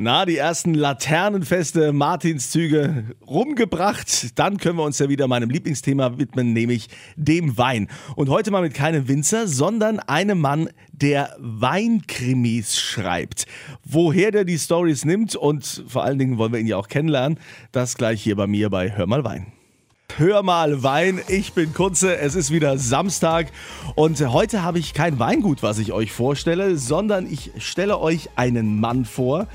Na, die ersten Laternenfeste, Martinszüge rumgebracht. Dann können wir uns ja wieder meinem Lieblingsthema widmen, nämlich dem Wein. Und heute mal mit keinem Winzer, sondern einem Mann, der Weinkrimis schreibt. Woher der die Stories nimmt und vor allen Dingen wollen wir ihn ja auch kennenlernen, das gleich hier bei mir bei Hör mal Wein. Hör mal Wein, ich bin Kunze, es ist wieder Samstag und heute habe ich kein Weingut, was ich euch vorstelle, sondern ich stelle euch einen Mann vor,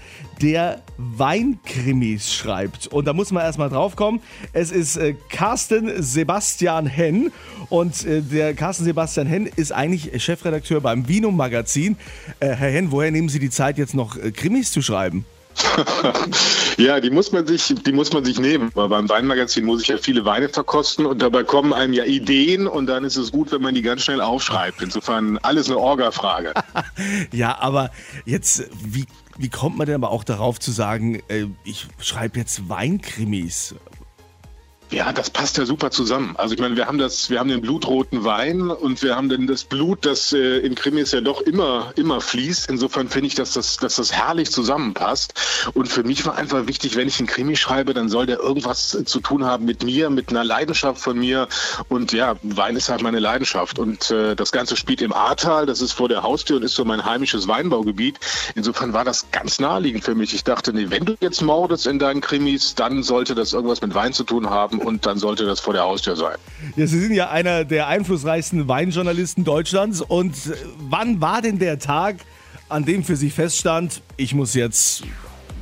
der Weinkrimis schreibt. Und da muss man erstmal drauf kommen. Es ist äh, Carsten Sebastian Henn und äh, der Carsten Sebastian Henn ist eigentlich Chefredakteur beim Vino Magazin. Äh, Herr Henn, woher nehmen Sie die Zeit jetzt noch Krimis zu schreiben? ja, die muss man sich, die muss man sich nehmen. Weil beim Weinmagazin muss ich ja viele Weine verkosten und dabei kommen einem ja Ideen und dann ist es gut, wenn man die ganz schnell aufschreibt. Insofern alles eine Orga-Frage. ja, aber jetzt, wie, wie kommt man denn aber auch darauf zu sagen, äh, ich schreibe jetzt Weinkrimis? Ja, das passt ja super zusammen. Also ich meine, wir haben das, wir haben den blutroten Wein und wir haben dann das Blut, das äh, in Krimis ja doch immer, immer fließt. Insofern finde ich, dass das, dass das herrlich zusammenpasst. Und für mich war einfach wichtig, wenn ich einen Krimi schreibe, dann soll der irgendwas zu tun haben mit mir, mit einer Leidenschaft von mir. Und ja, Wein ist halt meine Leidenschaft. Und äh, das Ganze spielt im Ahrtal, das ist vor der Haustür und ist so mein heimisches Weinbaugebiet. Insofern war das ganz naheliegend für mich. Ich dachte, nee, wenn du jetzt mordest in deinen Krimis, dann sollte das irgendwas mit Wein zu tun haben und dann sollte das vor der Haustür sein. Ja, Sie sind ja einer der einflussreichsten Weinjournalisten Deutschlands. Und äh, wann war denn der Tag, an dem für Sie feststand, ich muss jetzt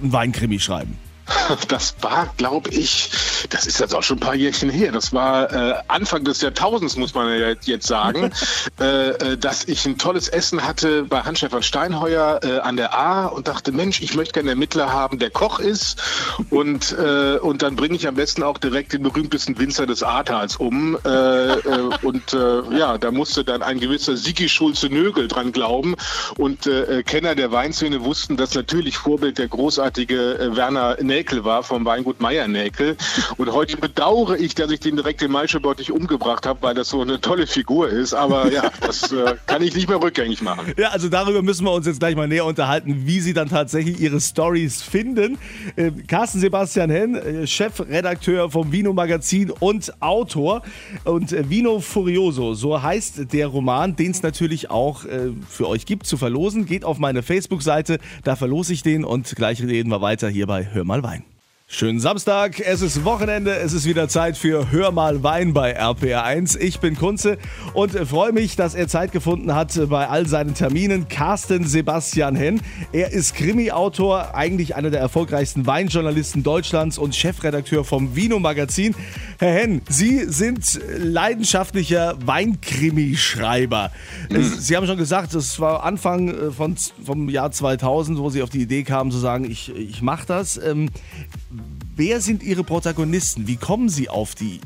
einen Weinkrimi schreiben? Das war, glaube ich, das ist jetzt auch schon ein paar Jährchen her. Das war äh, Anfang des Jahrtausends, muss man ja jetzt sagen, äh, äh, dass ich ein tolles Essen hatte bei Hans-Stefan Steinheuer äh, an der A und dachte, Mensch, ich möchte gerne einen Ermittler haben, der Koch ist. Und, äh, und dann bringe ich am besten auch direkt den berühmtesten Winzer des Ahrtals um. Äh, und ja, da musste dann ein gewisser Sigi Schulze-Nögel dran glauben. Und Kenner der Weinszene wussten, dass natürlich Vorbild der großartige Werner Näkel war vom Weingut Meier Näkel. Und heute bedauere ich, dass ich den direkt in Maischebott nicht umgebracht habe, weil das so eine tolle Figur ist. Aber ja, das äh, kann ich nicht mehr rückgängig machen. Ja, also darüber müssen wir uns jetzt gleich mal näher unterhalten, wie Sie dann tatsächlich Ihre Stories finden. Äh, Carsten Sebastian Henn, äh, Chefredakteur vom Vino Magazin und Autor. Und äh, Vino Furioso, so heißt der Roman, den es natürlich auch äh, für euch gibt zu verlosen. Geht auf meine Facebook-Seite, da verlose ich den und gleich reden wir weiter hier bei Hör mal Wein. Schönen Samstag, es ist Wochenende, es ist wieder Zeit für Hör mal Wein bei RPR1. Ich bin Kunze und freue mich, dass er Zeit gefunden hat bei all seinen Terminen. Carsten Sebastian Henn. Er ist Krimi-Autor, eigentlich einer der erfolgreichsten Weinjournalisten Deutschlands und Chefredakteur vom Vino Magazin. Herr Henn, Sie sind leidenschaftlicher Weinkrimi-Schreiber. Mhm. Sie haben schon gesagt, es war Anfang äh, von, vom Jahr 2000, wo Sie auf die Idee kamen zu sagen, ich, ich mache das. Ähm, Wer sind Ihre Protagonisten? Wie kommen Sie auf die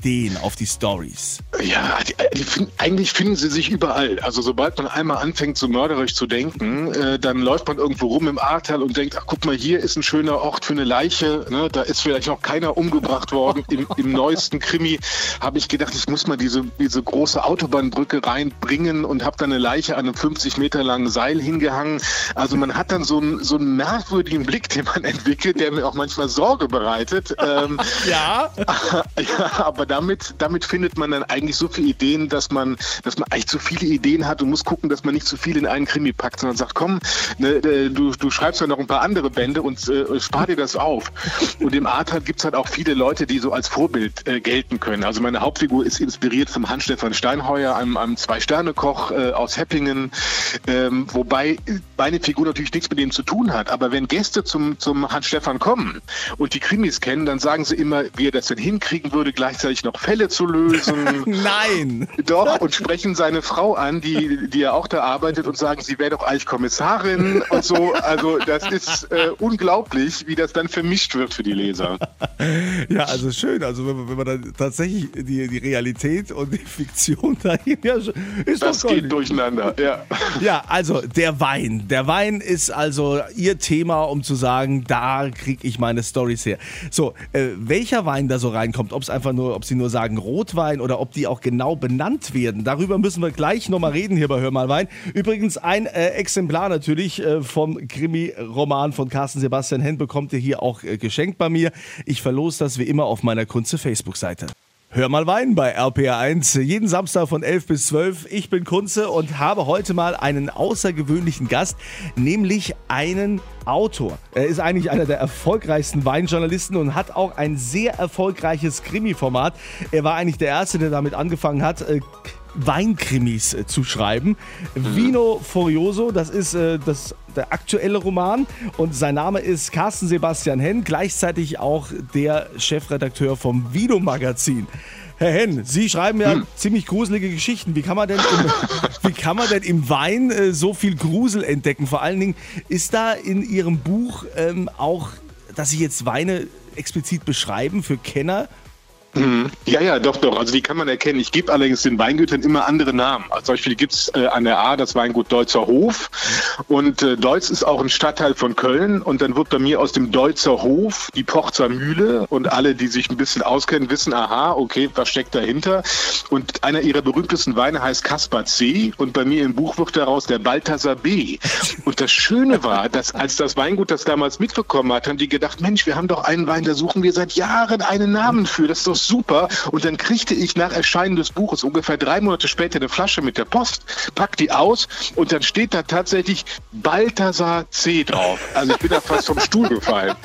Ideen, auf die Stories? Ja, die, die, eigentlich finden sie sich überall. Also sobald man einmal anfängt, so mörderisch zu denken, äh, dann läuft man irgendwo rum im Ahrtal und denkt, ach guck mal, hier ist ein schöner Ort für eine Leiche. Ne? Da ist vielleicht noch keiner umgebracht worden. Im, im neuesten Krimi habe ich gedacht, ich muss mal diese, diese große Autobahnbrücke reinbringen und habe dann eine Leiche an einem 50 Meter langen Seil hingehangen. Also man hat dann so einen, so einen merkwürdigen Blick, den man entwickelt, der mir auch manchmal Sorge bereitet. Ähm, ja. ja, aber aber damit, damit findet man dann eigentlich so viele Ideen, dass man, dass man eigentlich zu viele Ideen hat und muss gucken, dass man nicht zu viel in einen Krimi packt, sondern sagt, komm, ne, du, du schreibst ja noch ein paar andere Bände und äh, spar dir das auf. Und im Arthat gibt es halt auch viele Leute, die so als Vorbild äh, gelten können. Also meine Hauptfigur ist inspiriert vom Hans-Stefan Steinheuer, einem, einem Zwei-Sterne-Koch äh, aus Heppingen, ähm, wobei meine Figur natürlich nichts mit dem zu tun hat. Aber wenn Gäste zum, zum Hans-Stefan kommen und die Krimis kennen, dann sagen sie immer, wie er das denn hinkriegen würde, gleichzeitig gleichzeitig noch Fälle zu lösen. Nein! Doch, und sprechen seine Frau an, die, die ja auch da arbeitet und sagen, sie wäre doch eigentlich Kommissarin und so. Also das ist äh, unglaublich, wie das dann vermischt wird für die Leser. Ja, also schön. Also wenn man, wenn man dann tatsächlich die, die Realität und die Fiktion dahin, ja, ist das geht durcheinander, ja. Ja, also der Wein. Der Wein ist also ihr Thema, um zu sagen, da kriege ich meine Stories her. So, äh, welcher Wein da so reinkommt, ob es einfach nur ob sie nur sagen Rotwein oder ob die auch genau benannt werden. Darüber müssen wir gleich nochmal reden hier bei Hör mal Wein. Übrigens ein äh, Exemplar natürlich äh, vom Krimi-Roman von Carsten Sebastian Henn bekommt ihr hier auch äh, geschenkt bei mir. Ich verlose das wie immer auf meiner Kunze Facebook-Seite. Hör mal Wein bei RPR1, jeden Samstag von 11 bis 12. Ich bin Kunze und habe heute mal einen außergewöhnlichen Gast, nämlich einen Autor. Er ist eigentlich einer der erfolgreichsten Weinjournalisten und hat auch ein sehr erfolgreiches Krimi-Format. Er war eigentlich der Erste, der damit angefangen hat. Äh, Weinkrimis äh, zu schreiben. Mhm. Vino Furioso, das ist äh, das, der aktuelle Roman und sein Name ist Carsten Sebastian Henn, gleichzeitig auch der Chefredakteur vom Vino Magazin. Herr Henn, Sie schreiben ja hm. ziemlich gruselige Geschichten. Wie kann man denn im, wie kann man denn im Wein äh, so viel Grusel entdecken? Vor allen Dingen ist da in Ihrem Buch ähm, auch, dass Sie jetzt Weine explizit beschreiben für Kenner Mhm. Ja, ja, doch, doch. Also die kann man erkennen. Ich gebe allerdings den Weingütern immer andere Namen. Zum Beispiel gibt es äh, an der A das Weingut Deutzer Hof. Und äh, Deutz ist auch ein Stadtteil von Köln. Und dann wird bei mir aus dem Deutzer Hof die Porzer Mühle. Und alle, die sich ein bisschen auskennen, wissen, aha, okay, was steckt dahinter? Und einer ihrer berühmtesten Weine heißt Kaspar C. Und bei mir im Buch wird daraus der Balthasar B. Und das Schöne war, dass als das Weingut das damals mitbekommen hat, haben die gedacht, Mensch, wir haben doch einen Wein, da suchen wir seit Jahren einen Namen für. Das ist doch super. Und dann kriegte ich nach Erscheinen des Buches ungefähr drei Monate später eine Flasche mit der Post, pack die aus und dann steht da tatsächlich Balthasar C drauf. Also ich bin da fast vom Stuhl gefallen.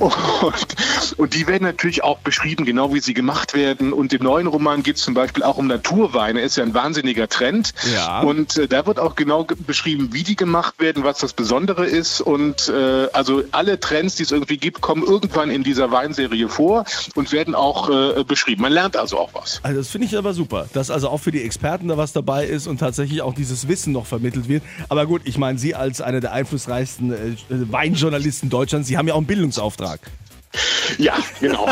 Und, und, die werden natürlich auch beschrieben, genau wie sie gemacht werden. Und im neuen Roman geht es zum Beispiel auch um Naturweine. Ist ja ein wahnsinniger Trend. Ja. Und äh, da wird auch genau beschrieben, wie die gemacht werden, was das Besondere ist. Und äh, also alle Trends, die es irgendwie gibt, kommen irgendwann in dieser Weinserie vor und werden auch äh, beschrieben. Man lernt also auch was. Also das finde ich aber super, dass also auch für die Experten da was dabei ist und tatsächlich auch dieses Wissen noch vermittelt wird. Aber gut, ich meine, Sie als einer der einflussreichsten äh, Weinjournalisten Deutschlands, Sie haben ja auch einen Bildungsauftrag. Tag. Ja, genau.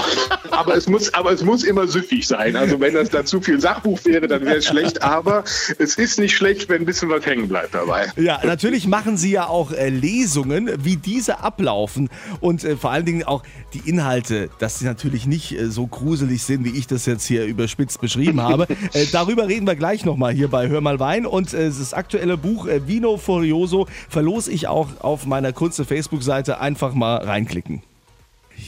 aber, es muss, aber es muss immer süffig sein. Also wenn das da zu viel Sachbuch wäre, dann wäre es schlecht. Aber es ist nicht schlecht, wenn ein bisschen was hängen bleibt dabei. Ja, natürlich machen Sie ja auch äh, Lesungen, wie diese ablaufen. Und äh, vor allen Dingen auch die Inhalte, dass sie natürlich nicht äh, so gruselig sind, wie ich das jetzt hier überspitzt beschrieben habe. Äh, darüber reden wir gleich nochmal hier bei Hör mal Wein. Und äh, das aktuelle Buch äh, Vino Furioso verlose ich auch auf meiner Kunze Facebook-Seite. Einfach mal reinklicken.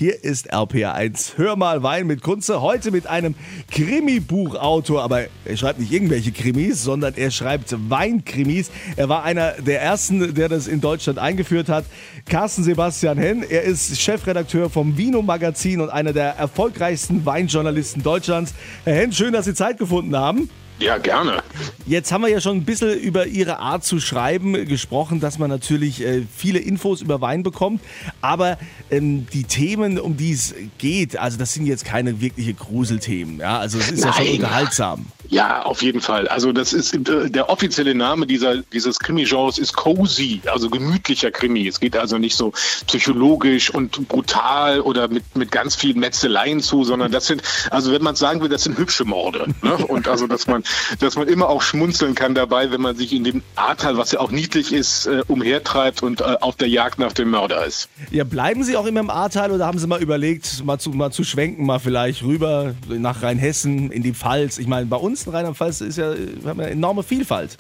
Hier ist RPA1. Hör mal Wein mit Kunze. Heute mit einem Krimi-Buchautor. Aber er schreibt nicht irgendwelche Krimis, sondern er schreibt Weinkrimis. Er war einer der ersten, der das in Deutschland eingeführt hat. Carsten Sebastian Henn. Er ist Chefredakteur vom Vino Magazin und einer der erfolgreichsten Weinjournalisten Deutschlands. Herr Henn, schön, dass Sie Zeit gefunden haben. Ja, gerne. Jetzt haben wir ja schon ein bisschen über Ihre Art zu schreiben gesprochen, dass man natürlich äh, viele Infos über Wein bekommt. Aber ähm, die Themen, um die es geht, also das sind jetzt keine wirkliche Gruselthemen. Ja? Also es ist Nein. ja schon unterhaltsam. Ja, auf jeden Fall. Also das ist äh, der offizielle Name dieser, dieses Krimi-Genres ist cozy, also gemütlicher Krimi. Es geht also nicht so psychologisch und brutal oder mit, mit ganz vielen Metzeleien zu, sondern das sind, also wenn man sagen will, das sind hübsche Morde. Ne? Und also, dass man, dass man immer auch schmunzeln kann dabei, wenn man sich in dem Ahrtal, was ja auch niedlich ist, äh, umhertreibt und äh, auf der Jagd nach dem Mörder ist. Ja, bleiben Sie auch immer im Ahrtal oder haben Sie mal überlegt, mal zu, mal zu schwenken, mal vielleicht rüber nach Rheinhessen, in die Pfalz? Ich meine, bei uns ansonsten Rheinland-Pfalz ist ja, wir haben ja enorme Vielfalt.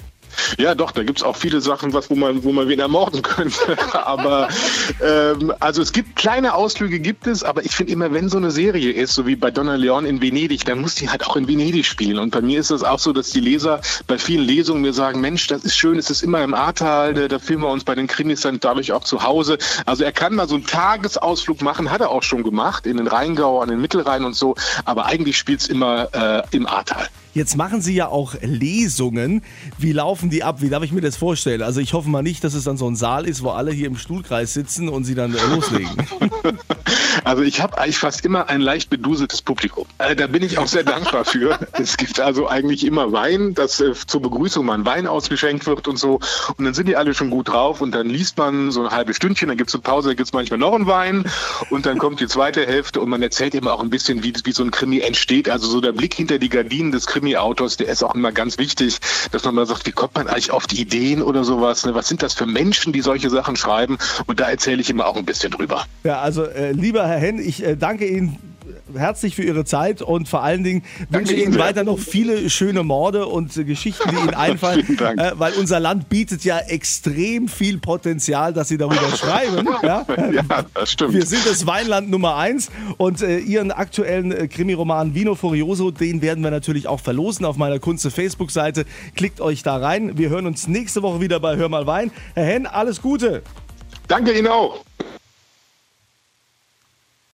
Ja, doch, da gibt es auch viele Sachen, was, wo man, wo man wen ermorden könnte. aber ähm, also es gibt kleine Ausflüge, gibt es, aber ich finde immer, wenn so eine Serie ist, so wie bei Donna Leon in Venedig, dann muss die halt auch in Venedig spielen. Und bei mir ist es auch so, dass die Leser bei vielen Lesungen mir sagen, Mensch, das ist schön, es ist immer im Ahrtal, da, da fühlen wir uns bei den Krimis dann dadurch auch zu Hause. Also er kann mal so einen Tagesausflug machen, hat er auch schon gemacht, in den Rheingau, an den Mittelrhein und so, aber eigentlich spielt es immer äh, im Ahrtal. Jetzt machen Sie ja auch Lesungen. Wie laufen die ab? Wie darf ich mir das vorstellen? Also ich hoffe mal nicht, dass es dann so ein Saal ist, wo alle hier im Stuhlkreis sitzen und Sie dann äh, loslegen. Also ich habe eigentlich fast immer ein leicht beduseltes Publikum. Äh, da bin ich auch sehr dankbar für. Es gibt also eigentlich immer Wein, dass äh, zur Begrüßung mal ein Wein ausgeschenkt wird und so. Und dann sind die alle schon gut drauf und dann liest man so ein halbes Stündchen, dann gibt es eine Pause, dann gibt es manchmal noch einen Wein und dann kommt die zweite Hälfte und man erzählt immer auch ein bisschen, wie, wie so ein Krimi entsteht. Also so der Blick hinter die Gardinen des Krimis Krimi-Autors, der ist auch immer ganz wichtig, dass man mal sagt, wie kommt man eigentlich auf die Ideen oder sowas? Ne? Was sind das für Menschen, die solche Sachen schreiben? Und da erzähle ich immer auch ein bisschen drüber. Ja, also äh, lieber Herr Henn, ich äh, danke Ihnen herzlich für Ihre Zeit und vor allen Dingen wünsche ich Ihnen weiter noch viele schöne Morde und Geschichten, die Ihnen einfallen, äh, weil unser Land bietet ja extrem viel Potenzial, dass Sie darüber schreiben. Ja? ja, das stimmt. Wir sind das Weinland Nummer eins und äh, Ihren aktuellen äh, Krimiroman Vino Furioso, den werden wir natürlich auch verlosen auf meiner Kunze Facebook-Seite. Klickt euch da rein. Wir hören uns nächste Woche wieder bei Hör mal Wein. Herr Henn, alles Gute. Danke Ihnen auch.